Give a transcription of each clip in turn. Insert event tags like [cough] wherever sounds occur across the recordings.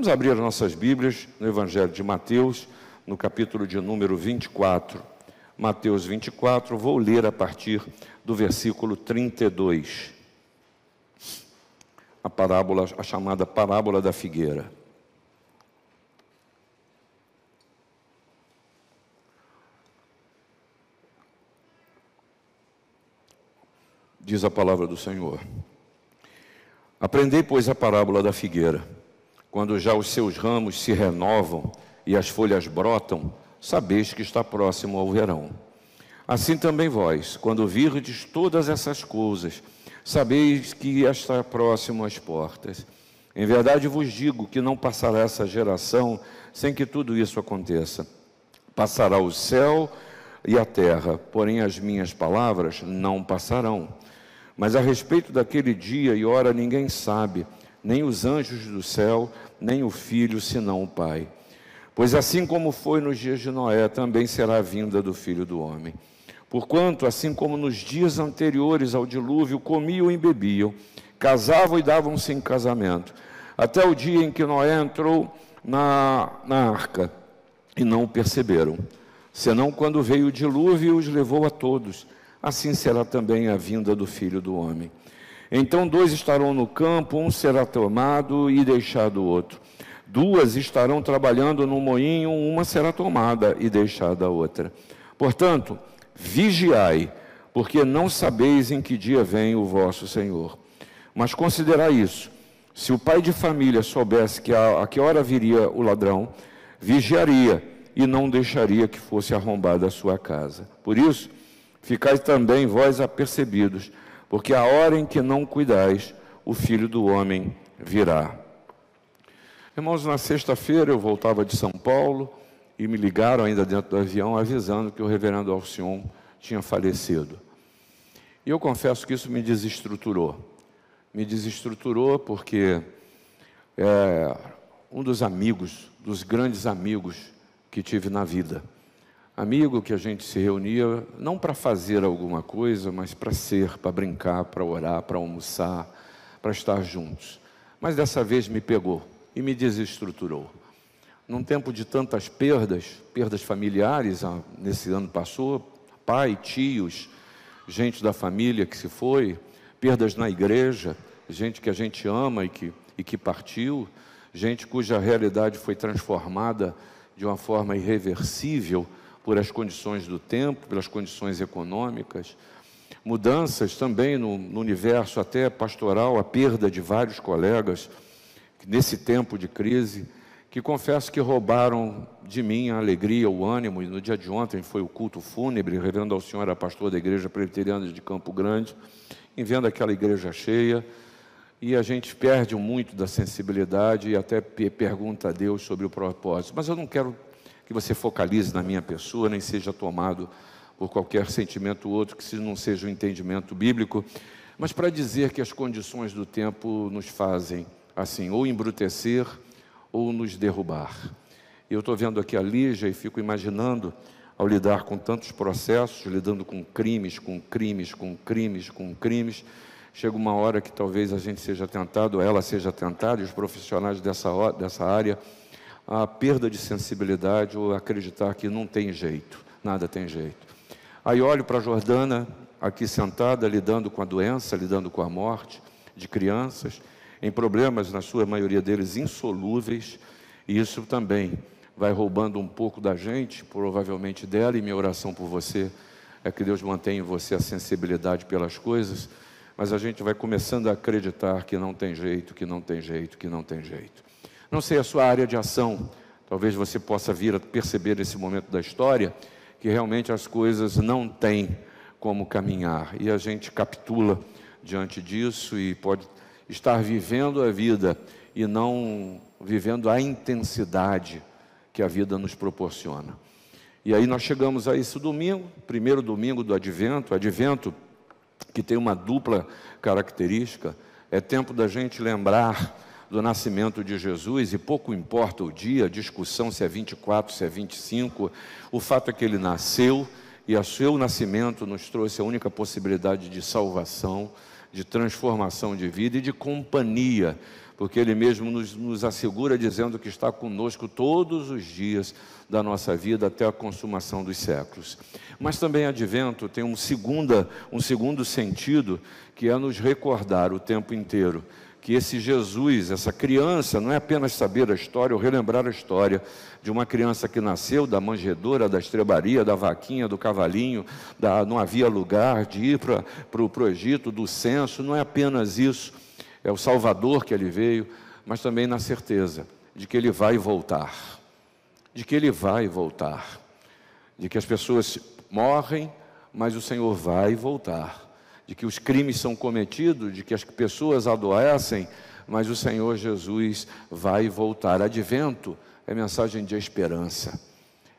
Vamos abrir as nossas Bíblias no Evangelho de Mateus, no capítulo de número 24. Mateus 24, vou ler a partir do versículo 32. A parábola, a chamada parábola da figueira. Diz a palavra do Senhor. Aprendei, pois, a parábola da figueira. Quando já os seus ramos se renovam e as folhas brotam, sabeis que está próximo ao verão. Assim também vós, quando virdes todas essas coisas, sabeis que está próximo às portas. Em verdade vos digo que não passará essa geração sem que tudo isso aconteça. Passará o céu e a terra, porém as minhas palavras não passarão. Mas a respeito daquele dia e hora ninguém sabe, nem os anjos do céu, nem o filho, senão o Pai. Pois assim como foi nos dias de Noé, também será a vinda do filho do homem. Porquanto, assim como nos dias anteriores ao dilúvio, comiam e bebiam, casavam e davam-se em casamento, até o dia em que Noé entrou na, na arca, e não o perceberam. Senão quando veio o dilúvio, os levou a todos. Assim será também a vinda do filho do homem. Então dois estarão no campo, um será tomado e deixado o outro. Duas estarão trabalhando no moinho, uma será tomada e deixada a outra. Portanto, vigiai, porque não sabeis em que dia vem o vosso Senhor. Mas considerai isso: se o pai de família soubesse que a, a que hora viria o ladrão, vigiaria e não deixaria que fosse arrombada a sua casa. Por isso, ficai também vós apercebidos porque a hora em que não cuidais, o filho do homem virá. Irmãos, na sexta-feira eu voltava de São Paulo e me ligaram ainda dentro do avião avisando que o reverendo Alcion tinha falecido. E eu confesso que isso me desestruturou. Me desestruturou porque é um dos amigos, dos grandes amigos que tive na vida amigo que a gente se reunia não para fazer alguma coisa, mas para ser, para brincar, para orar, para almoçar, para estar juntos. Mas dessa vez me pegou e me desestruturou. Num tempo de tantas perdas, perdas familiares, ah, nesse ano passou, pai, tios, gente da família que se foi, perdas na igreja, gente que a gente ama e que, e que partiu, gente cuja realidade foi transformada de uma forma irreversível por as condições do tempo, pelas condições econômicas, mudanças também no, no universo até pastoral, a perda de vários colegas nesse tempo de crise, que confesso que roubaram de mim a alegria, o ânimo, e no dia de ontem foi o culto fúnebre, o reverendo ao senhor era pastor da igreja presbiteriana de Campo Grande, em vendo aquela igreja cheia, e a gente perde muito da sensibilidade e até pergunta a Deus sobre o propósito. Mas eu não quero que você focalize na minha pessoa, nem seja tomado por qualquer sentimento outro que não seja o um entendimento bíblico, mas para dizer que as condições do tempo nos fazem assim, ou embrutecer ou nos derrubar. Eu estou vendo aqui a Lígia e fico imaginando, ao lidar com tantos processos, lidando com crimes, com crimes, com crimes, com crimes, chega uma hora que talvez a gente seja tentado, ela seja tentada, e os profissionais dessa, dessa área a perda de sensibilidade ou acreditar que não tem jeito, nada tem jeito. Aí olho para a Jordana, aqui sentada, lidando com a doença, lidando com a morte de crianças, em problemas, na sua maioria deles, insolúveis, e isso também vai roubando um pouco da gente, provavelmente dela, e minha oração por você é que Deus mantenha em você a sensibilidade pelas coisas, mas a gente vai começando a acreditar que não tem jeito, que não tem jeito, que não tem jeito. Não sei a sua área de ação, talvez você possa vir a perceber nesse momento da história que realmente as coisas não têm como caminhar e a gente capitula diante disso e pode estar vivendo a vida e não vivendo a intensidade que a vida nos proporciona. E aí nós chegamos a esse domingo, primeiro domingo do advento, advento que tem uma dupla característica, é tempo da gente lembrar do nascimento de Jesus, e pouco importa o dia, a discussão se é 24, se é 25, o fato é que ele nasceu e o seu nascimento nos trouxe a única possibilidade de salvação, de transformação de vida e de companhia, porque Ele mesmo nos, nos assegura dizendo que está conosco todos os dias da nossa vida até a consumação dos séculos. Mas também advento tem um, segunda, um segundo sentido, que é nos recordar o tempo inteiro que esse Jesus, essa criança, não é apenas saber a história ou relembrar a história de uma criança que nasceu da manjedoura, da estrebaria, da vaquinha, do cavalinho, da, não havia lugar de ir para o Egito, do censo, não é apenas isso, é o Salvador que ele veio, mas também na certeza de que ele vai voltar, de que ele vai voltar, de que as pessoas morrem, mas o Senhor vai voltar de que os crimes são cometidos, de que as pessoas adoecem, mas o Senhor Jesus vai voltar. Advento é mensagem de esperança.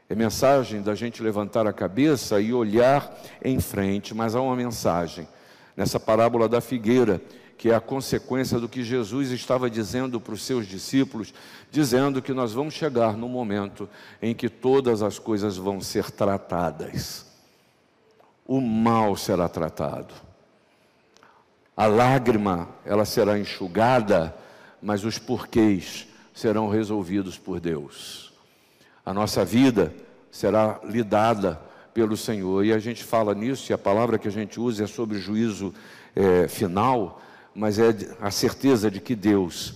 É mensagem da gente levantar a cabeça e olhar em frente, mas há uma mensagem nessa parábola da figueira, que é a consequência do que Jesus estava dizendo para os seus discípulos, dizendo que nós vamos chegar no momento em que todas as coisas vão ser tratadas. O mal será tratado a lágrima, ela será enxugada, mas os porquês serão resolvidos por Deus. A nossa vida será lidada pelo Senhor. E a gente fala nisso, e a palavra que a gente usa é sobre juízo é, final, mas é a certeza de que Deus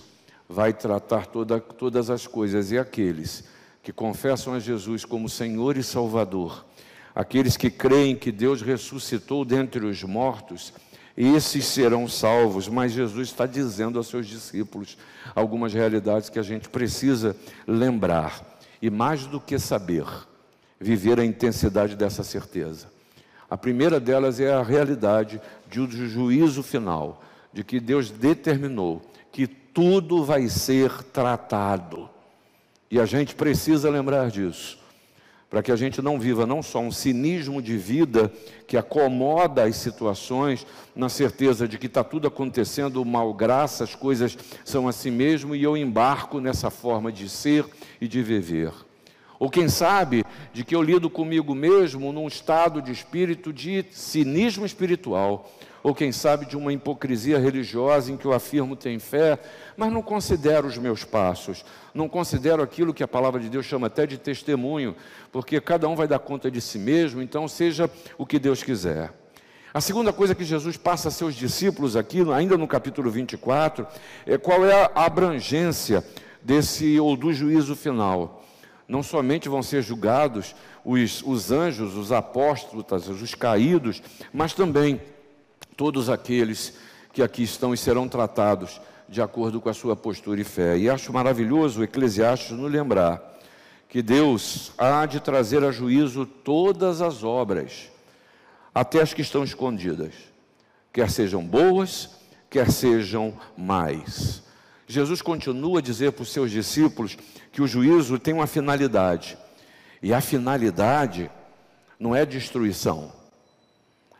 vai tratar toda, todas as coisas e aqueles que confessam a Jesus como Senhor e Salvador, aqueles que creem que Deus ressuscitou dentre os mortos esses serão salvos. Mas Jesus está dizendo aos seus discípulos algumas realidades que a gente precisa lembrar. E mais do que saber, viver a intensidade dessa certeza. A primeira delas é a realidade de um juízo final, de que Deus determinou que tudo vai ser tratado. E a gente precisa lembrar disso para que a gente não viva não só um cinismo de vida que acomoda as situações, na certeza de que está tudo acontecendo mal graça, as coisas são assim mesmo e eu embarco nessa forma de ser e de viver. Ou quem sabe de que eu lido comigo mesmo num estado de espírito de cinismo espiritual, ou quem sabe de uma hipocrisia religiosa em que eu afirmo ter fé, mas não considero os meus passos, não considero aquilo que a palavra de Deus chama até de testemunho, porque cada um vai dar conta de si mesmo, então seja o que Deus quiser. A segunda coisa que Jesus passa a seus discípulos aqui, ainda no capítulo 24, é qual é a abrangência desse ou do juízo final. Não somente vão ser julgados os, os anjos, os apóstolos, os caídos, mas também todos aqueles que aqui estão e serão tratados de acordo com a sua postura e fé. E acho maravilhoso o Eclesiastes nos lembrar que Deus há de trazer a juízo todas as obras, até as que estão escondidas, quer sejam boas, quer sejam mais. Jesus continua a dizer para os seus discípulos que o juízo tem uma finalidade, e a finalidade não é destruição,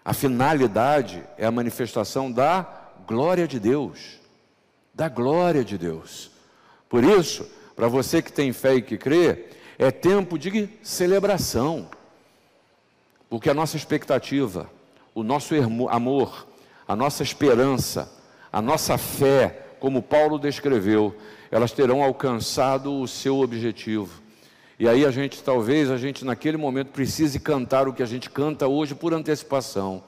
a finalidade é a manifestação da glória de Deus. Da glória de Deus. Por isso, para você que tem fé e que crê, é tempo de celebração. Porque a nossa expectativa, o nosso amor, a nossa esperança, a nossa fé, como Paulo descreveu, elas terão alcançado o seu objetivo. E aí a gente, talvez, a gente naquele momento precise cantar o que a gente canta hoje por antecipação,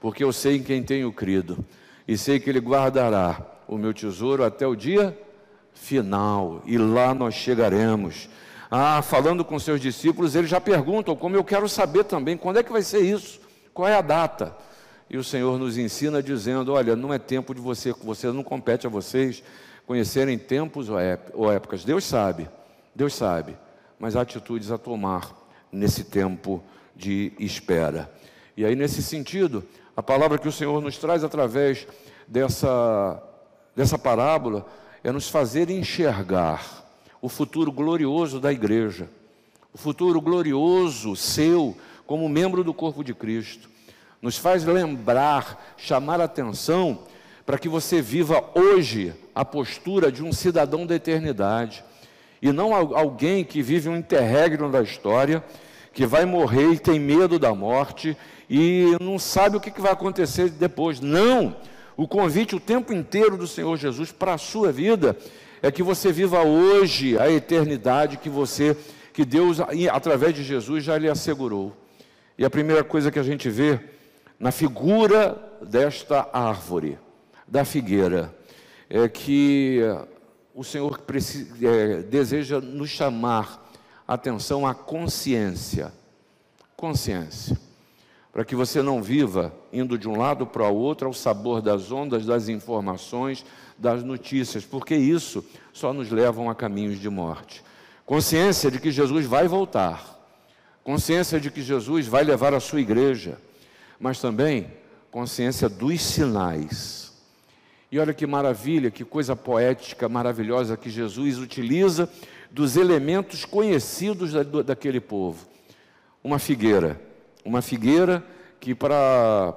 porque eu sei em quem tenho crido, e sei que Ele guardará o meu tesouro até o dia final, e lá nós chegaremos. Ah, falando com seus discípulos, eles já perguntam, como eu quero saber também, quando é que vai ser isso? Qual é a data? E o Senhor nos ensina dizendo: olha, não é tempo de você, você não compete a vocês conhecerem tempos ou épocas. Deus sabe, Deus sabe mas atitudes a tomar nesse tempo de espera. E aí, nesse sentido, a palavra que o Senhor nos traz através dessa, dessa parábola é nos fazer enxergar o futuro glorioso da igreja, o futuro glorioso seu como membro do corpo de Cristo. Nos faz lembrar, chamar atenção para que você viva hoje a postura de um cidadão da eternidade e não alguém que vive um interregno da história, que vai morrer e tem medo da morte e não sabe o que vai acontecer depois. Não! O convite o tempo inteiro do Senhor Jesus para a sua vida é que você viva hoje a eternidade que você, que Deus, através de Jesus, já lhe assegurou. E a primeira coisa que a gente vê na figura desta árvore, da figueira, é que o Senhor é, deseja nos chamar atenção à consciência. Consciência. Para que você não viva indo de um lado para o outro ao sabor das ondas, das informações, das notícias, porque isso só nos leva a caminhos de morte. Consciência de que Jesus vai voltar. Consciência de que Jesus vai levar a sua igreja. Mas também consciência dos sinais. E olha que maravilha, que coisa poética maravilhosa que Jesus utiliza dos elementos conhecidos da, daquele povo. Uma figueira, uma figueira que para,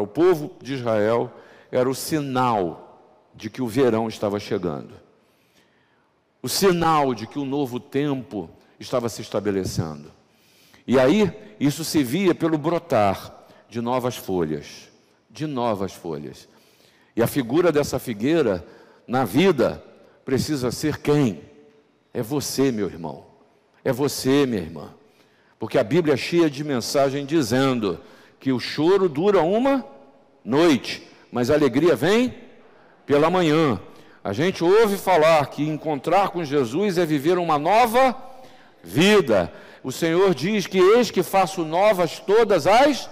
o povo de Israel era o sinal de que o verão estava chegando, o sinal de que o novo tempo estava se estabelecendo. E aí, isso se via pelo brotar de novas folhas, de novas folhas. E a figura dessa figueira na vida precisa ser quem? É você, meu irmão. É você, minha irmã. Porque a Bíblia é cheia de mensagem dizendo que o choro dura uma noite, mas a alegria vem pela manhã. A gente ouve falar que encontrar com Jesus é viver uma nova vida. O Senhor diz que eis que faço novas todas as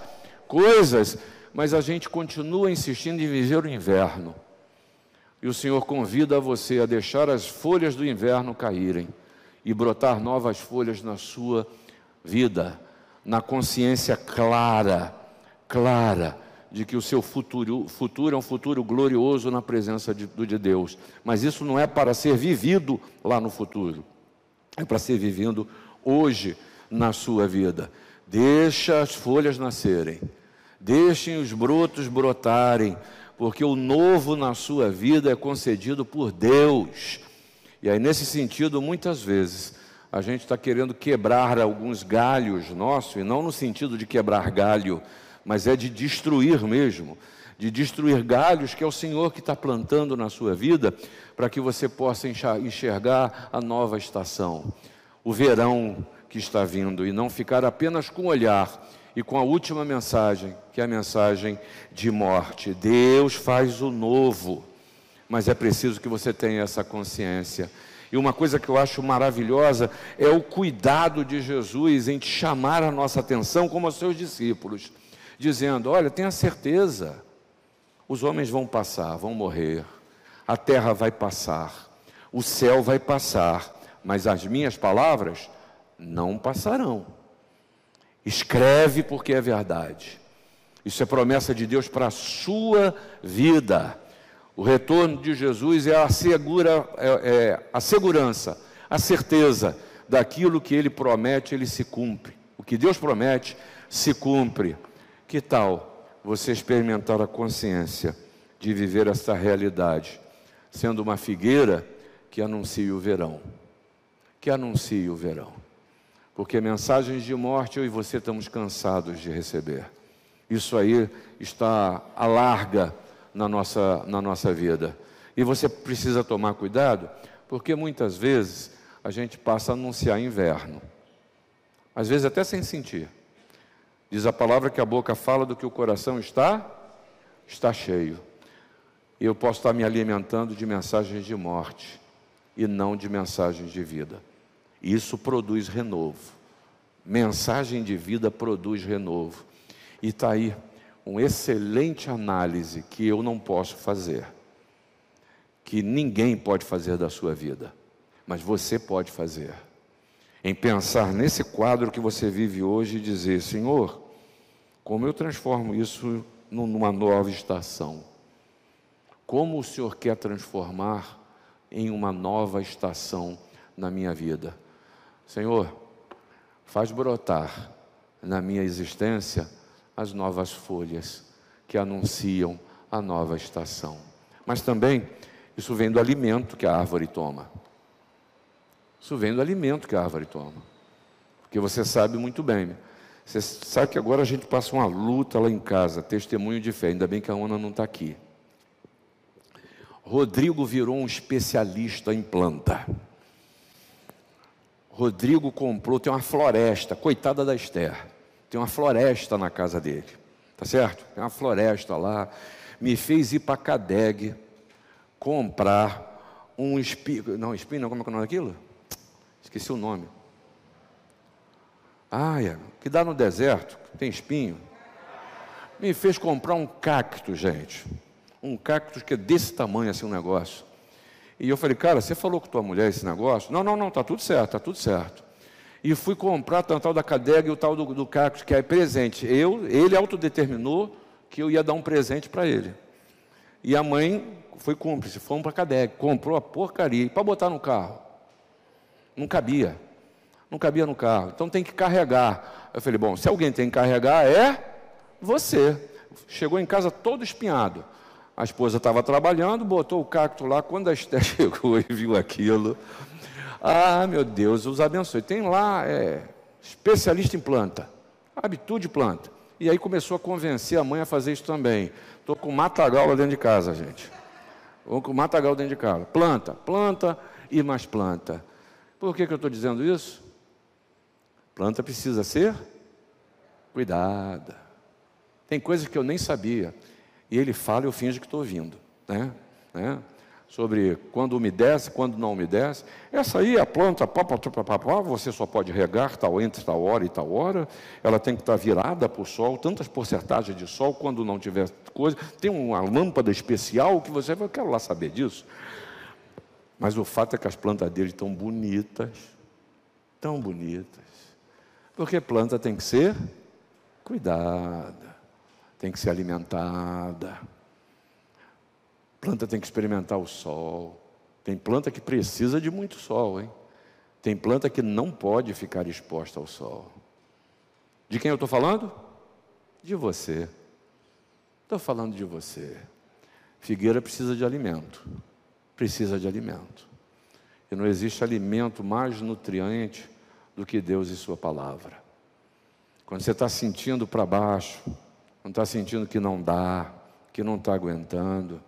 coisas, mas a gente continua insistindo em viver o inverno. E o Senhor convida você a deixar as folhas do inverno caírem e brotar novas folhas na sua vida, na consciência clara, clara, de que o seu futuro, futuro é um futuro glorioso na presença de, de Deus. Mas isso não é para ser vivido lá no futuro, é para ser vivido hoje na sua vida. Deixa as folhas nascerem, deixem os brotos brotarem, porque o novo na sua vida é concedido por Deus. E aí, nesse sentido, muitas vezes, a gente está querendo quebrar alguns galhos nossos, e não no sentido de quebrar galho, mas é de destruir mesmo, de destruir galhos que é o Senhor que está plantando na sua vida, para que você possa enxergar a nova estação, o verão que está vindo, e não ficar apenas com o olhar e com a última mensagem, que é a mensagem de morte. Deus faz o novo, mas é preciso que você tenha essa consciência. E uma coisa que eu acho maravilhosa é o cuidado de Jesus em chamar a nossa atenção como aos seus discípulos, dizendo: Olha, tenha certeza, os homens vão passar, vão morrer, a terra vai passar, o céu vai passar, mas as minhas palavras não passarão. Escreve porque é verdade. Isso é promessa de Deus para a sua vida. O retorno de Jesus é a, segura, é, é a segurança, a certeza daquilo que ele promete, ele se cumpre. O que Deus promete, se cumpre. Que tal você experimentar a consciência de viver essa realidade, sendo uma figueira que anuncia o verão? Que anuncia o verão porque mensagens de morte eu e você estamos cansados de receber. Isso aí está à larga na nossa, na nossa vida. E você precisa tomar cuidado, porque muitas vezes a gente passa a anunciar inverno, às vezes até sem sentir. Diz a palavra que a boca fala do que o coração está, está cheio. E eu posso estar me alimentando de mensagens de morte e não de mensagens de vida. Isso produz renovo. Mensagem de vida produz renovo. E está aí uma excelente análise que eu não posso fazer, que ninguém pode fazer da sua vida, mas você pode fazer. Em pensar nesse quadro que você vive hoje e dizer: Senhor, como eu transformo isso numa nova estação? Como o Senhor quer transformar em uma nova estação na minha vida? Senhor, faz brotar na minha existência as novas folhas que anunciam a nova estação. Mas também isso vem do alimento que a árvore toma. Isso vem do alimento que a árvore toma. Porque você sabe muito bem. Você sabe que agora a gente passa uma luta lá em casa, testemunho de fé. Ainda bem que a Ana não está aqui. Rodrigo virou um especialista em planta. Rodrigo comprou, tem uma floresta, coitada da Esther, tem uma floresta na casa dele, tá certo? Tem uma floresta lá. Me fez ir para Cadeg comprar um espinho, não, espinho, como é que é o nome daquilo? Esqueci o nome. Ah, é, que dá no deserto, tem espinho. Me fez comprar um cacto, gente. Um cacto que é desse tamanho, assim, um negócio. E eu falei, cara, você falou com tua mulher esse negócio? Não, não, não, tá tudo certo, tá tudo certo. E fui comprar o tal da cadega e o tal do, do cacto, que é presente. Eu, ele autodeterminou que eu ia dar um presente para ele. E a mãe foi cúmplice, fomos para a cadega, comprou a porcaria para botar no carro. Não cabia. Não cabia no carro. Então tem que carregar. Eu falei, bom, se alguém tem que carregar, é você. Chegou em casa todo espinhado. A esposa estava trabalhando, botou o cacto lá. Quando a Esther [laughs] chegou e viu aquilo, ah, meu Deus, os abençoe. Tem lá, é, especialista em planta, habitude planta. E aí começou a convencer a mãe a fazer isso também. Estou com matagal lá dentro de casa, gente. Estou com matagal dentro de casa. Planta, planta e mais planta. Por que, que eu estou dizendo isso? Planta precisa ser cuidada. Tem coisas que eu nem sabia. E ele fala e eu finjo que estou ouvindo. Né? né? Sobre quando umedece, quando não umedece. Essa aí, a planta, pá, pá, pá, pá, você só pode regar tal entre tal hora e tal hora. Ela tem que estar virada para o sol, tantas porcentagens de sol, quando não tiver coisa. Tem uma lâmpada especial que você vai, eu quero lá saber disso. Mas o fato é que as plantas dele estão bonitas, tão bonitas. Porque planta tem que ser cuidada, tem que ser alimentada. Planta tem que experimentar o sol. Tem planta que precisa de muito sol, hein? Tem planta que não pode ficar exposta ao sol. De quem eu estou falando? De você. Estou falando de você. Figueira precisa de alimento. Precisa de alimento. E não existe alimento mais nutriente do que Deus e Sua palavra. Quando você está sentindo para baixo, quando está sentindo que não dá, que não está aguentando,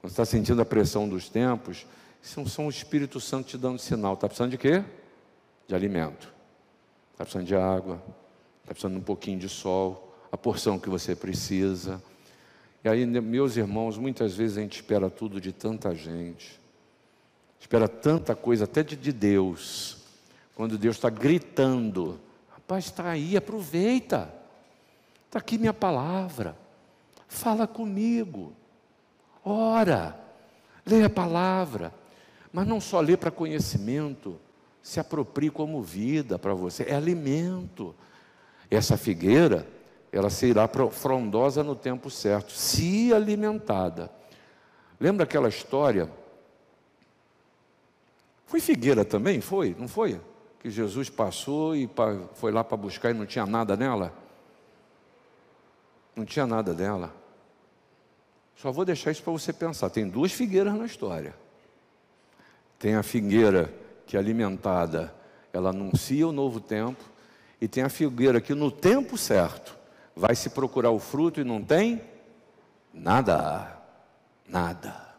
quando está sentindo a pressão dos tempos, são, são o Espírito Santo te dando sinal. Está precisando de quê? De alimento. Está precisando de água. Está precisando de um pouquinho de sol. A porção que você precisa. E aí, meus irmãos, muitas vezes a gente espera tudo de tanta gente. Espera tanta coisa, até de, de Deus. Quando Deus está gritando, rapaz, está aí, aproveita. Está aqui minha palavra. Fala comigo. Ora. Leia a palavra. Mas não só lê para conhecimento. Se aproprie como vida para você. É alimento. Essa figueira, ela será frondosa no tempo certo, se alimentada. Lembra aquela história? Foi figueira também? Foi? Não foi? que Jesus passou e foi lá para buscar e não tinha nada nela? Não tinha nada dela. Só vou deixar isso para você pensar. Tem duas figueiras na história. Tem a figueira que é alimentada, ela anuncia o novo tempo, e tem a figueira que no tempo certo vai se procurar o fruto e não tem nada, nada.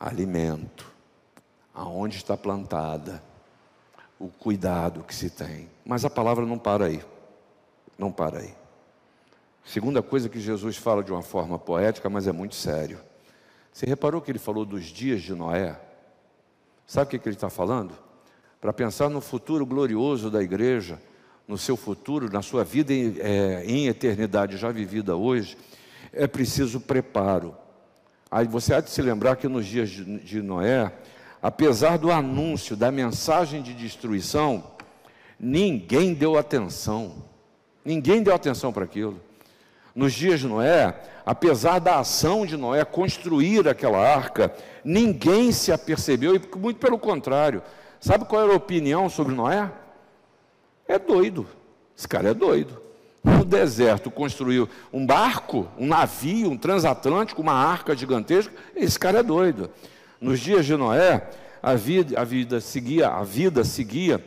Alimento, aonde está plantada o cuidado que se tem. Mas a palavra não para aí. Não para aí. Segunda coisa que Jesus fala de uma forma poética, mas é muito sério. Você reparou que ele falou dos dias de Noé? Sabe o que, ele está falando? Para pensar no futuro glorioso da igreja, no seu futuro, na sua vida em, é, em eternidade já vivida hoje, é preciso preparo. Aí você há de se lembrar que nos dias de, de Noé, apesar do anúncio da mensagem de destruição, ninguém deu atenção. Ninguém deu atenção para aquilo. Nos dias de Noé, apesar da ação de Noé construir aquela arca, ninguém se apercebeu, e muito pelo contrário. Sabe qual era a opinião sobre Noé? É doido. Esse cara é doido. No deserto construiu um barco, um navio, um transatlântico, uma arca gigantesca. Esse cara é doido. Nos dias de Noé, a vida, a vida seguia, a vida seguia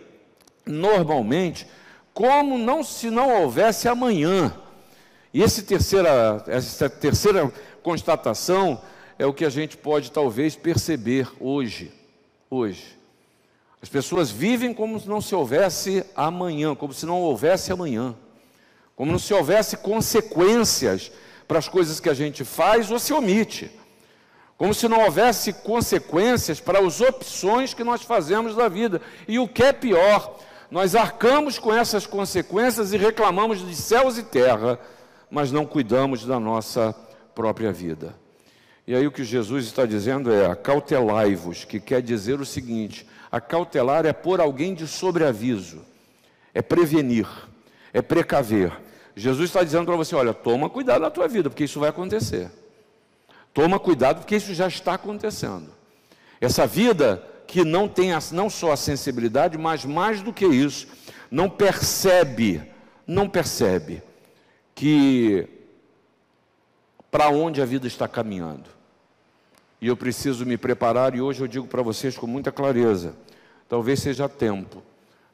normalmente, como não se não houvesse amanhã. E esse terceira, essa terceira constatação é o que a gente pode talvez perceber hoje. Hoje. As pessoas vivem como se não se houvesse amanhã, como se não houvesse amanhã, como se houvesse consequências para as coisas que a gente faz ou se omite, como se não houvesse consequências para as opções que nós fazemos da vida. E o que é pior, nós arcamos com essas consequências e reclamamos de céus e terra, mas não cuidamos da nossa própria vida. E aí o que Jesus está dizendo é: acautelai-vos, que quer dizer o seguinte: Acautelar é pôr alguém de sobreaviso, é prevenir, é precaver. Jesus está dizendo para você: olha, toma cuidado na tua vida, porque isso vai acontecer. Toma cuidado, porque isso já está acontecendo. Essa vida que não tem não só a sensibilidade, mas mais do que isso, não percebe, não percebe que para onde a vida está caminhando. E eu preciso me preparar, e hoje eu digo para vocês com muita clareza: Talvez seja tempo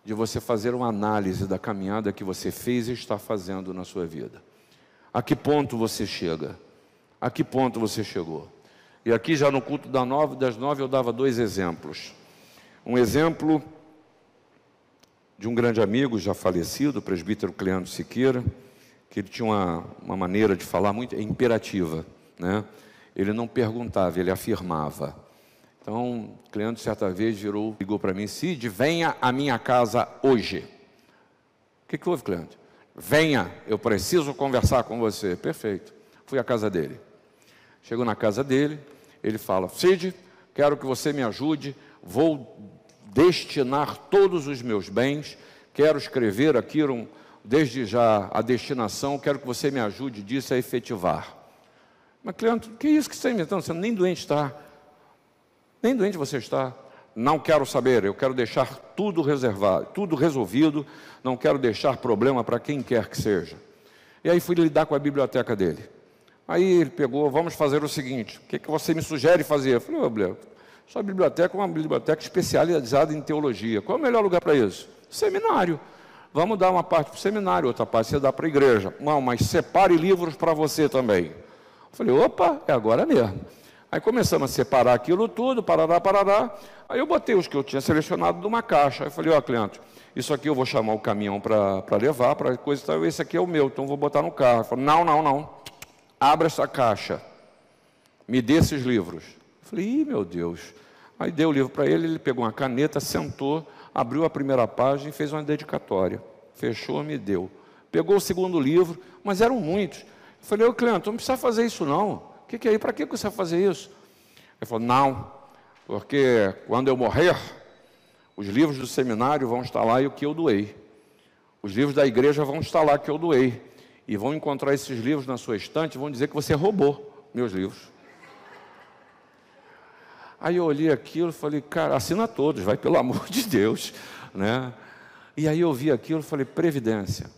de você fazer uma análise da caminhada que você fez e está fazendo na sua vida. A que ponto você chega? A que ponto você chegou? E aqui já no culto das nove, das nove eu dava dois exemplos. Um exemplo de um grande amigo já falecido, o presbítero Cleandro Siqueira, que ele tinha uma, uma maneira de falar muito imperativa, né? Ele não perguntava, ele afirmava. Então, Cleandro certa vez virou, ligou para mim, Cid, venha à minha casa hoje. O que, que houve, Cleandro? Venha, eu preciso conversar com você. Perfeito. Fui à casa dele. Chegou na casa dele, ele fala, Cid, quero que você me ajude, vou destinar todos os meus bens, quero escrever aqui um, desde já a destinação, quero que você me ajude disso a efetivar. Mas, Cleandro, que é isso que você está inventando? Você nem doente está. Nem doente você está. Não quero saber, eu quero deixar tudo reservado, tudo resolvido, não quero deixar problema para quem quer que seja. E aí fui lidar com a biblioteca dele. Aí ele pegou, vamos fazer o seguinte, o que, que você me sugere fazer? Eu falei, oh, sua biblioteca é uma biblioteca especializada em teologia. Qual é o melhor lugar para isso? Seminário. Vamos dar uma parte para o seminário, outra parte você dá para a igreja. Não, mas separe livros para você também. Falei, opa, é agora mesmo. Aí começamos a separar aquilo tudo, parará, parará. Aí eu botei os que eu tinha selecionado numa caixa. Aí eu falei, ó, oh, cliente, isso aqui eu vou chamar o caminhão para levar, para coisa e tal. Esse aqui é o meu, então vou botar no carro. Falou, não, não, não. Abra essa caixa. Me dê esses livros. Falei, ih, meu Deus. Aí dei o livro para ele, ele pegou uma caneta, sentou, abriu a primeira página e fez uma dedicatória. Fechou, me deu. Pegou o segundo livro, mas eram muitos. Eu falei, ô cliente, não precisa fazer isso não que, que é aí? Para que você vai fazer isso? Ele falou: Não, porque quando eu morrer, os livros do seminário vão estar lá e o que eu doei. Os livros da igreja vão estar lá que eu doei. E vão encontrar esses livros na sua estante e vão dizer que você roubou meus livros. Aí eu olhei aquilo e falei, cara, assina todos, vai pelo amor de Deus. Né? E aí eu vi aquilo e falei, previdência.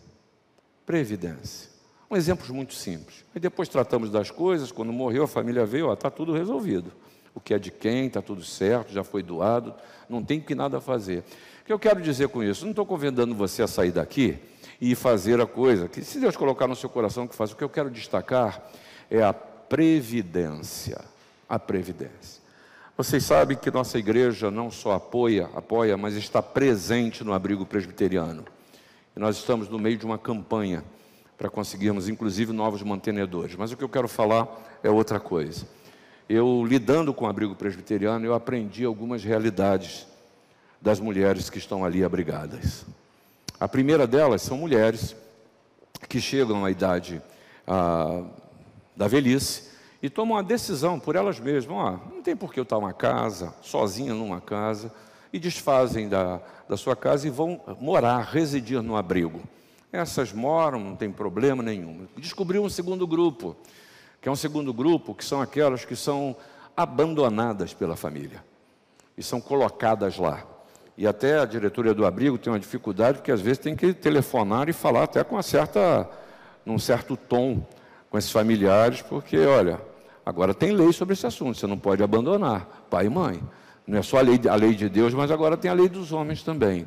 Previdência. Um exemplo muito simples. Aí depois tratamos das coisas, quando morreu, a família veio, está tudo resolvido. O que é de quem, está tudo certo, já foi doado, não tem que nada fazer. O que eu quero dizer com isso? Não estou convidando você a sair daqui e fazer a coisa, que se Deus colocar no seu coração que faz, o que eu quero destacar é a previdência. A previdência. Vocês sabem que nossa igreja não só apoia, apoia, mas está presente no abrigo presbiteriano. E nós estamos no meio de uma campanha para conseguirmos, inclusive, novos mantenedores. Mas o que eu quero falar é outra coisa. Eu, lidando com o abrigo presbiteriano, eu aprendi algumas realidades das mulheres que estão ali abrigadas. A primeira delas são mulheres que chegam à idade ah, da velhice e tomam a decisão por elas mesmas: ah, não tem por que eu estar numa casa, sozinha numa casa, e desfazem da, da sua casa e vão morar, residir no abrigo. Essas moram, não tem problema nenhum. Descobriu um segundo grupo, que é um segundo grupo que são aquelas que são abandonadas pela família e são colocadas lá. E até a diretoria do abrigo tem uma dificuldade, porque às vezes tem que telefonar e falar até com uma certa, num certo tom com esses familiares, porque, olha, agora tem lei sobre esse assunto, você não pode abandonar pai e mãe. Não é só a lei, a lei de Deus, mas agora tem a lei dos homens também.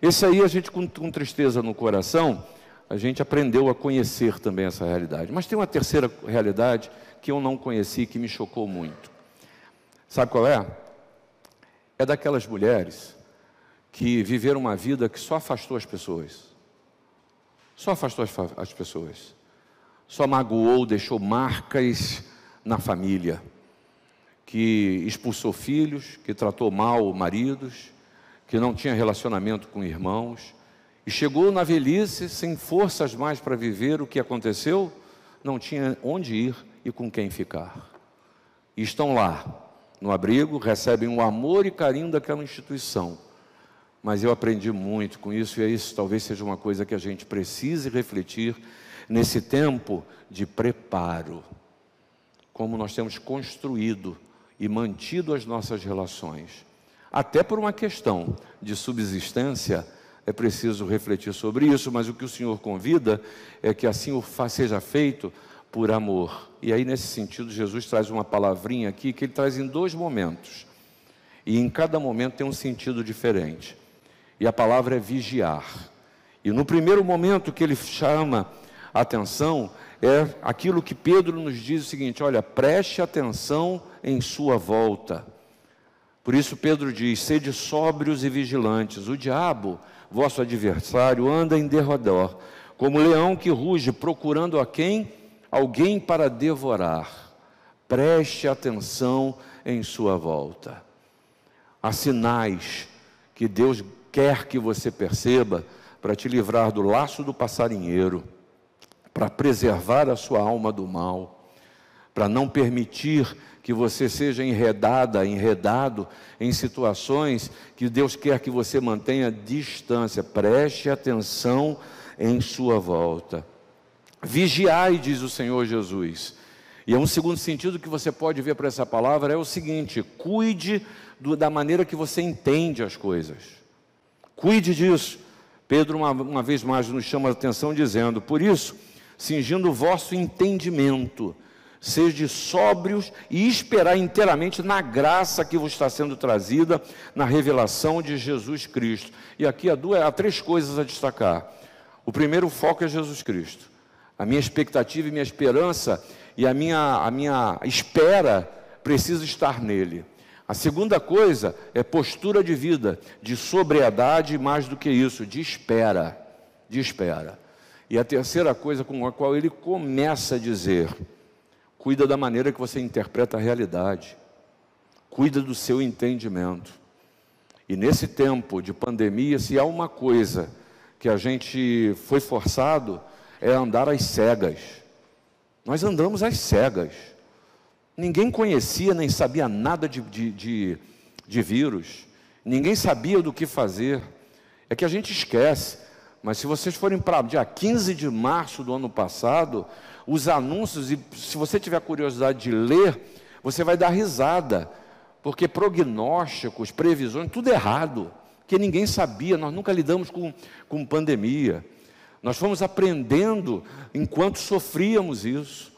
Esse aí a gente com, com tristeza no coração a gente aprendeu a conhecer também essa realidade. Mas tem uma terceira realidade que eu não conheci, que me chocou muito. Sabe qual é? É daquelas mulheres que viveram uma vida que só afastou as pessoas. Só afastou as, as pessoas. Só magoou, deixou marcas na família. Que expulsou filhos, que tratou mal maridos, que não tinha relacionamento com irmãos. E chegou na velhice sem forças mais para viver. O que aconteceu? Não tinha onde ir e com quem ficar. E estão lá, no abrigo, recebem o amor e carinho daquela instituição mas eu aprendi muito com isso, e isso talvez seja uma coisa que a gente precise refletir nesse tempo de preparo. Como nós temos construído e mantido as nossas relações. Até por uma questão de subsistência, é preciso refletir sobre isso, mas o que o Senhor convida é que assim seja feito por amor. E aí, nesse sentido, Jesus traz uma palavrinha aqui que ele traz em dois momentos. E em cada momento tem um sentido diferente e a palavra é vigiar. E no primeiro momento que ele chama a atenção, é aquilo que Pedro nos diz o seguinte: olha, preste atenção em sua volta. Por isso Pedro diz: sede sóbrios e vigilantes. O diabo, vosso adversário, anda em derredor, como leão que ruge, procurando a quem? Alguém para devorar. Preste atenção em sua volta. Há sinais que Deus quer que você perceba para te livrar do laço do passarinheiro, para preservar a sua alma do mal, para não permitir que você seja enredada, enredado em situações que Deus quer que você mantenha distância. Preste atenção em sua volta. Vigiai, diz o Senhor Jesus. E é um segundo sentido que você pode ver para essa palavra é o seguinte: cuide do, da maneira que você entende as coisas. Cuide disso. Pedro, uma, uma vez mais, nos chama a atenção dizendo: Por isso, cingindo o vosso entendimento, sede sóbrios e esperar inteiramente na graça que vos está sendo trazida na revelação de Jesus Cristo. E aqui há, duas, há três coisas a destacar. O primeiro foco é Jesus Cristo. A minha expectativa e minha esperança e a minha, a minha espera precisa estar nele. A segunda coisa é postura de vida, de sobriedade, mais do que isso, de espera, de espera. E a terceira coisa com a qual ele começa a dizer: cuida da maneira que você interpreta a realidade, cuida do seu entendimento. E nesse tempo de pandemia, se há uma coisa que a gente foi forçado, é andar às cegas. Nós andamos às cegas. Ninguém conhecia nem sabia nada de, de, de, de vírus, ninguém sabia do que fazer. É que a gente esquece. Mas se vocês forem para dia 15 de março do ano passado, os anúncios, e se você tiver curiosidade de ler, você vai dar risada, porque prognósticos, previsões, tudo errado, que ninguém sabia, nós nunca lidamos com, com pandemia. Nós fomos aprendendo enquanto sofríamos isso.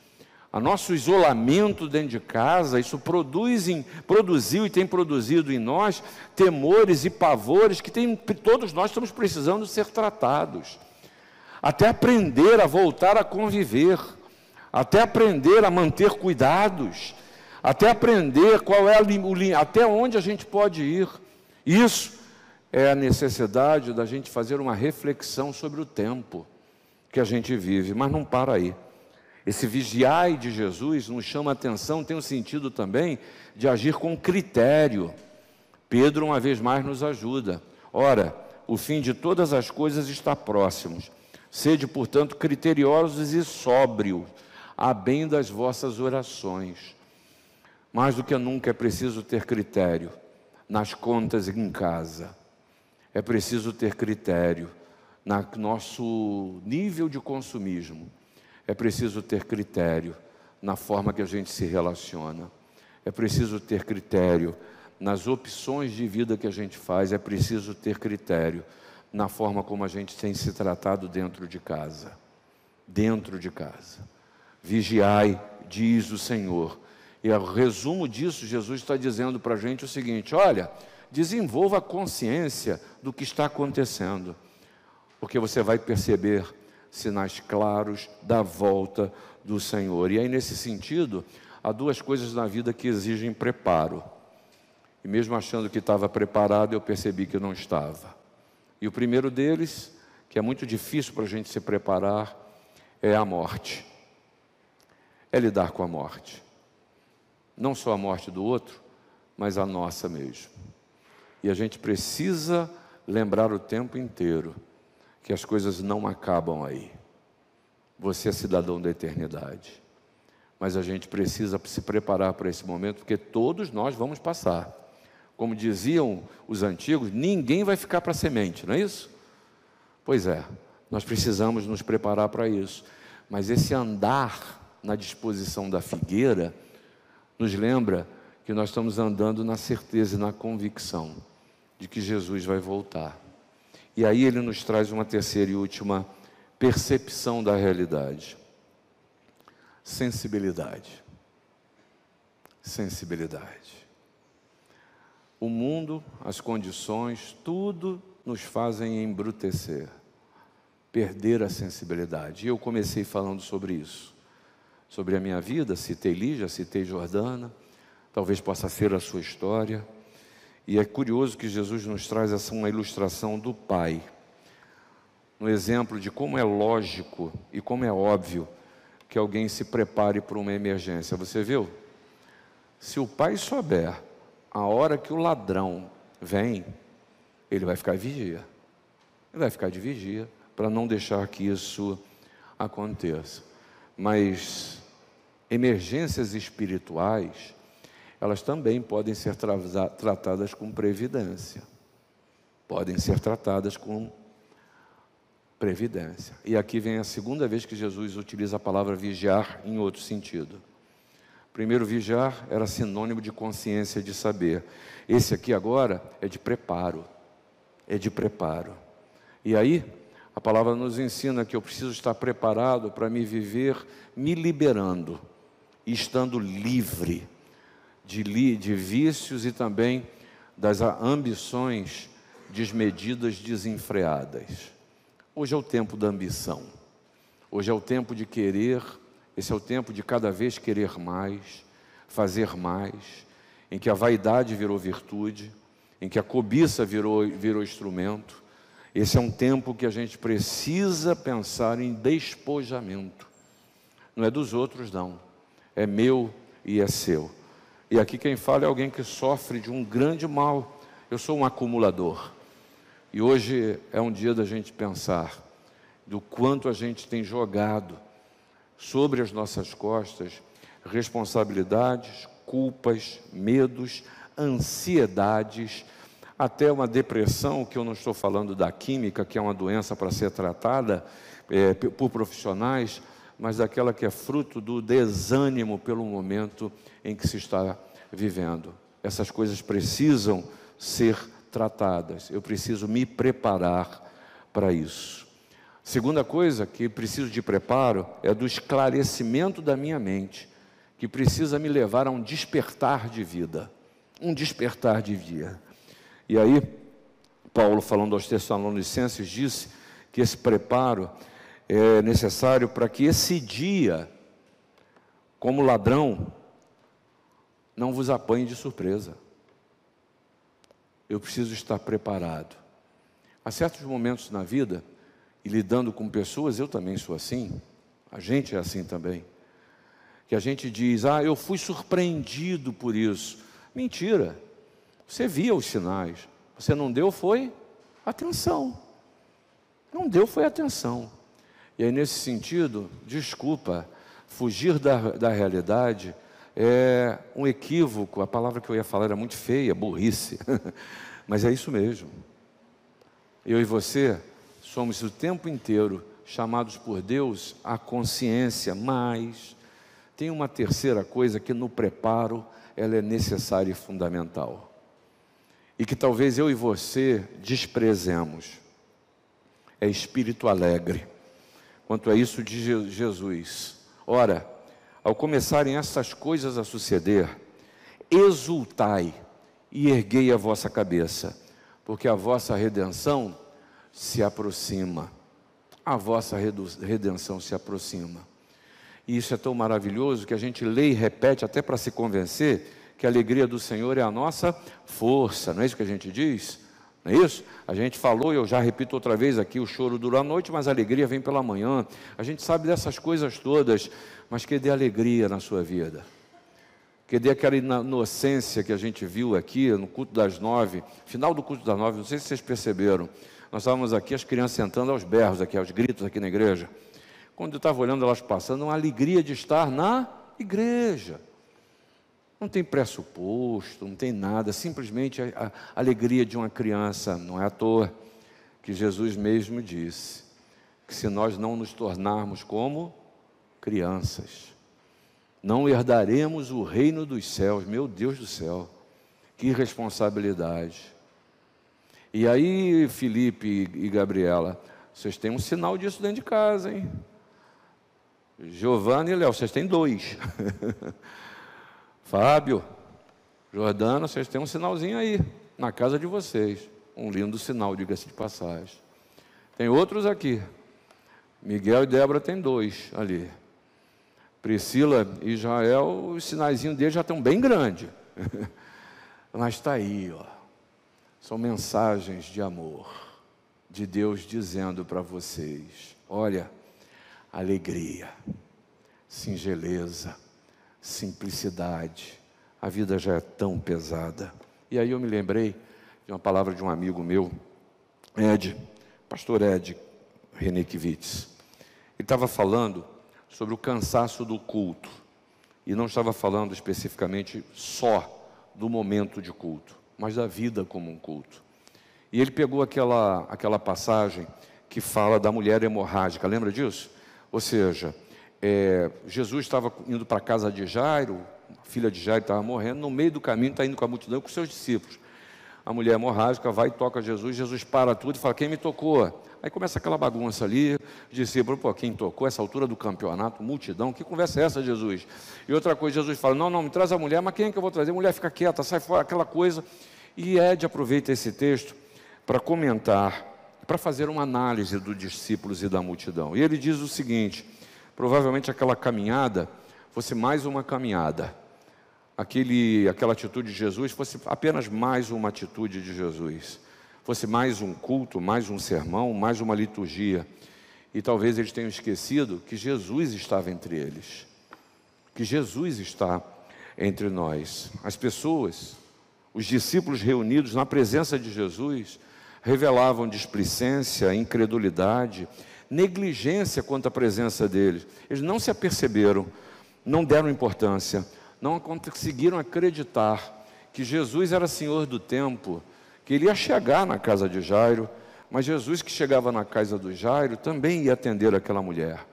A nosso isolamento dentro de casa, isso produz em, produziu e tem produzido em nós temores e pavores que tem, todos nós estamos precisando ser tratados. Até aprender a voltar a conviver, até aprender a manter cuidados, até aprender qual é o até onde a gente pode ir. Isso é a necessidade da gente fazer uma reflexão sobre o tempo que a gente vive, mas não para aí. Esse vigiai de Jesus nos chama a atenção, tem o um sentido também de agir com critério. Pedro, uma vez mais, nos ajuda. Ora, o fim de todas as coisas está próximo. Sede, portanto, criteriosos e sóbrios, a bem das vossas orações. Mais do que nunca é preciso ter critério nas contas em casa. É preciso ter critério no nosso nível de consumismo é preciso ter critério na forma que a gente se relaciona. É preciso ter critério nas opções de vida que a gente faz. É preciso ter critério na forma como a gente tem se tratado dentro de casa. Dentro de casa. Vigiai, diz o Senhor. E o resumo disso, Jesus está dizendo para a gente o seguinte: olha, desenvolva a consciência do que está acontecendo, porque você vai perceber sinais claros da volta do Senhor. E aí, nesse sentido, há duas coisas na vida que exigem preparo. E mesmo achando que estava preparado, eu percebi que não estava. E o primeiro deles, que é muito difícil para a gente se preparar, é a morte. É lidar com a morte. Não só a morte do outro, mas a nossa mesmo. E a gente precisa lembrar o tempo inteiro que as coisas não acabam aí. Você é cidadão da eternidade. Mas a gente precisa se preparar para esse momento, porque todos nós vamos passar. Como diziam os antigos, ninguém vai ficar para semente, não é isso? Pois é, nós precisamos nos preparar para isso. Mas esse andar na disposição da figueira nos lembra que nós estamos andando na certeza e na convicção de que Jesus vai voltar. E aí ele nos traz uma terceira e última percepção da realidade. Sensibilidade. Sensibilidade. O mundo, as condições, tudo nos fazem embrutecer, perder a sensibilidade. E eu comecei falando sobre isso, sobre a minha vida, citei Lígia, citei Jordana, talvez possa ser a sua história. E é curioso que Jesus nos traz essa uma ilustração do Pai, no exemplo de como é lógico e como é óbvio que alguém se prepare para uma emergência. Você viu? Se o pai souber a hora que o ladrão vem, ele vai ficar vigia. Ele vai ficar de vigia para não deixar que isso aconteça. Mas emergências espirituais elas também podem ser tra tratadas com previdência. Podem ser tratadas com previdência. E aqui vem a segunda vez que Jesus utiliza a palavra vigiar em outro sentido. Primeiro, vigiar era sinônimo de consciência, de saber. Esse aqui agora é de preparo. É de preparo. E aí, a palavra nos ensina que eu preciso estar preparado para me viver me liberando, estando livre de, de vícios e também das ambições desmedidas, desenfreadas. Hoje é o tempo da ambição. Hoje é o tempo de querer, esse é o tempo de cada vez querer mais, fazer mais, em que a vaidade virou virtude, em que a cobiça virou, virou instrumento. Esse é um tempo que a gente precisa pensar em despojamento. Não é dos outros, não. É meu e é seu. E aqui quem fala é alguém que sofre de um grande mal. Eu sou um acumulador. E hoje é um dia da gente pensar do quanto a gente tem jogado sobre as nossas costas responsabilidades, culpas, medos, ansiedades, até uma depressão, que eu não estou falando da química, que é uma doença para ser tratada é, por profissionais, mas daquela que é fruto do desânimo pelo momento em que se está vivendo. Essas coisas precisam ser tratadas. Eu preciso me preparar para isso. Segunda coisa que preciso de preparo é do esclarecimento da minha mente, que precisa me levar a um despertar de vida, um despertar de vida. E aí, Paulo, falando aos Tessalonicenses, disse que esse preparo é necessário para que esse dia, como ladrão, não vos apanhe de surpresa. Eu preciso estar preparado. Há certos momentos na vida, e lidando com pessoas, eu também sou assim, a gente é assim também, que a gente diz: Ah, eu fui surpreendido por isso. Mentira, você via os sinais, você não deu foi atenção. Não deu foi atenção. E aí, nesse sentido, desculpa, fugir da, da realidade é um equívoco. A palavra que eu ia falar era muito feia, burrice. [laughs] Mas é isso mesmo. Eu e você somos o tempo inteiro chamados por Deus à consciência, mas tem uma terceira coisa que no preparo ela é necessária e fundamental. E que talvez eu e você desprezemos. É espírito alegre quanto a isso de Jesus. Ora, ao começarem essas coisas a suceder, exultai e erguei a vossa cabeça, porque a vossa redenção se aproxima. a vossa redenção se aproxima. E isso é tão maravilhoso que a gente lê e repete até para se convencer que a alegria do Senhor é a nossa força, não é isso que a gente diz? Não é isso? A gente falou, e eu já repito outra vez aqui: o choro dura a noite, mas a alegria vem pela manhã. A gente sabe dessas coisas todas, mas que dê alegria na sua vida. Que dê aquela inocência que a gente viu aqui no culto das nove, final do culto das nove, não sei se vocês perceberam. Nós estávamos aqui, as crianças sentando aos berros, aqui, aos gritos aqui na igreja. Quando eu estava olhando elas passando, uma alegria de estar na igreja. Não tem pressuposto, não tem nada, simplesmente a, a alegria de uma criança, não é à toa que Jesus mesmo disse que se nós não nos tornarmos como crianças, não herdaremos o reino dos céus. Meu Deus do céu, que responsabilidade. E aí, Felipe e Gabriela, vocês têm um sinal disso dentro de casa, hein? Giovanni e Léo, vocês têm dois. [laughs] Fábio, Jordana, vocês têm um sinalzinho aí, na casa de vocês. Um lindo sinal, diga-se de passagem. Tem outros aqui. Miguel e Débora têm dois ali. Priscila e Israel, os sinaizinhos deles já estão bem grandes. [laughs] Mas está aí, ó. São mensagens de amor, de Deus dizendo para vocês: olha, alegria, singeleza, simplicidade. A vida já é tão pesada. E aí eu me lembrei de uma palavra de um amigo meu, Ed, pastor Ed Renekiewicz. Ele estava falando sobre o cansaço do culto. E não estava falando especificamente só do momento de culto, mas da vida como um culto. E ele pegou aquela, aquela passagem que fala da mulher hemorrágica, lembra disso? Ou seja, é, Jesus estava indo para a casa de Jairo, a filha de Jairo estava morrendo, no meio do caminho está indo com a multidão com seus discípulos. A mulher hemorrágica vai e toca Jesus, Jesus para tudo e fala: Quem me tocou? Aí começa aquela bagunça ali, os discípulos, pô, quem tocou essa altura do campeonato, multidão, que conversa é essa, Jesus? E outra coisa, Jesus fala: Não, não, me traz a mulher, mas quem é que eu vou trazer? A mulher fica quieta, sai fora, aquela coisa. E Ed aproveita esse texto para comentar, para fazer uma análise dos discípulos e da multidão. E ele diz o seguinte: provavelmente aquela caminhada fosse mais uma caminhada. Aquele, aquela atitude de Jesus fosse apenas mais uma atitude de Jesus. Fosse mais um culto, mais um sermão, mais uma liturgia. E talvez eles tenham esquecido que Jesus estava entre eles. Que Jesus está entre nós. As pessoas, os discípulos reunidos na presença de Jesus, revelavam displicência, incredulidade, negligência quanto à presença deles. Eles não se aperceberam, não deram importância, não conseguiram acreditar que Jesus era Senhor do tempo, que ele ia chegar na casa de Jairo, mas Jesus que chegava na casa do Jairo também ia atender aquela mulher.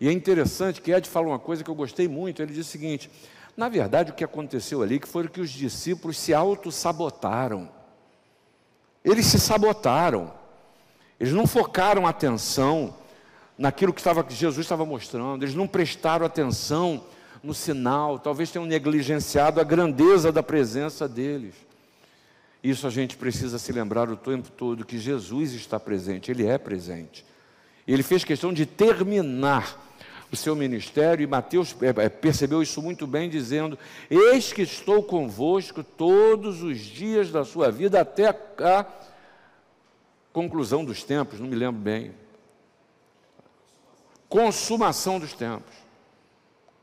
E é interessante que Ed fala uma coisa que eu gostei muito, ele diz o seguinte: na verdade o que aconteceu ali que foi que os discípulos se auto-sabotaram. Eles se sabotaram. Eles não focaram atenção naquilo que, estava, que Jesus estava mostrando, eles não prestaram atenção no sinal, talvez tenham negligenciado a grandeza da presença deles. Isso a gente precisa se lembrar o tempo todo que Jesus está presente, ele é presente. Ele fez questão de terminar o seu ministério e Mateus é, é, percebeu isso muito bem, dizendo: Eis que estou convosco todos os dias da sua vida até a conclusão dos tempos, não me lembro bem. Consumação dos tempos.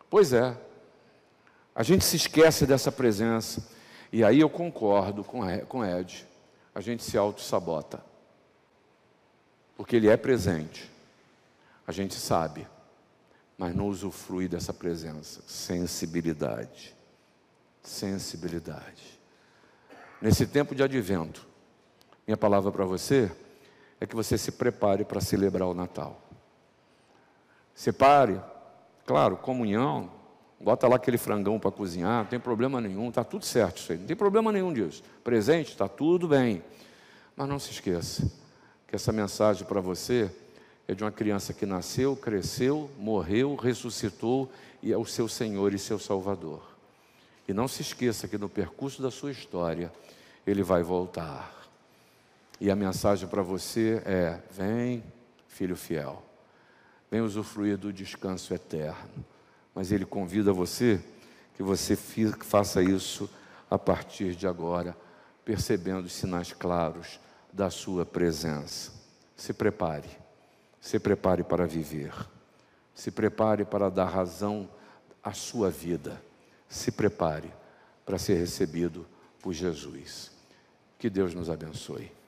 Pois é, a gente se esquece dessa presença, e aí eu concordo com Ed, a gente se auto-sabota, porque ele é presente, a gente sabe, mas não usufrui dessa presença. Sensibilidade, sensibilidade. Nesse tempo de advento, minha palavra para você é que você se prepare para celebrar o Natal. Separe, claro, comunhão, bota lá aquele frangão para cozinhar, não tem problema nenhum, está tudo certo isso aí, não tem problema nenhum disso. Presente, está tudo bem. Mas não se esqueça que essa mensagem para você é de uma criança que nasceu, cresceu, morreu, ressuscitou e é o seu Senhor e seu Salvador. E não se esqueça que no percurso da sua história, ele vai voltar. E a mensagem para você é: vem, filho fiel. Vem usufruir do descanso eterno. Mas Ele convida você que você faça isso a partir de agora, percebendo os sinais claros da Sua presença. Se prepare, se prepare para viver, se prepare para dar razão à sua vida, se prepare para ser recebido por Jesus. Que Deus nos abençoe.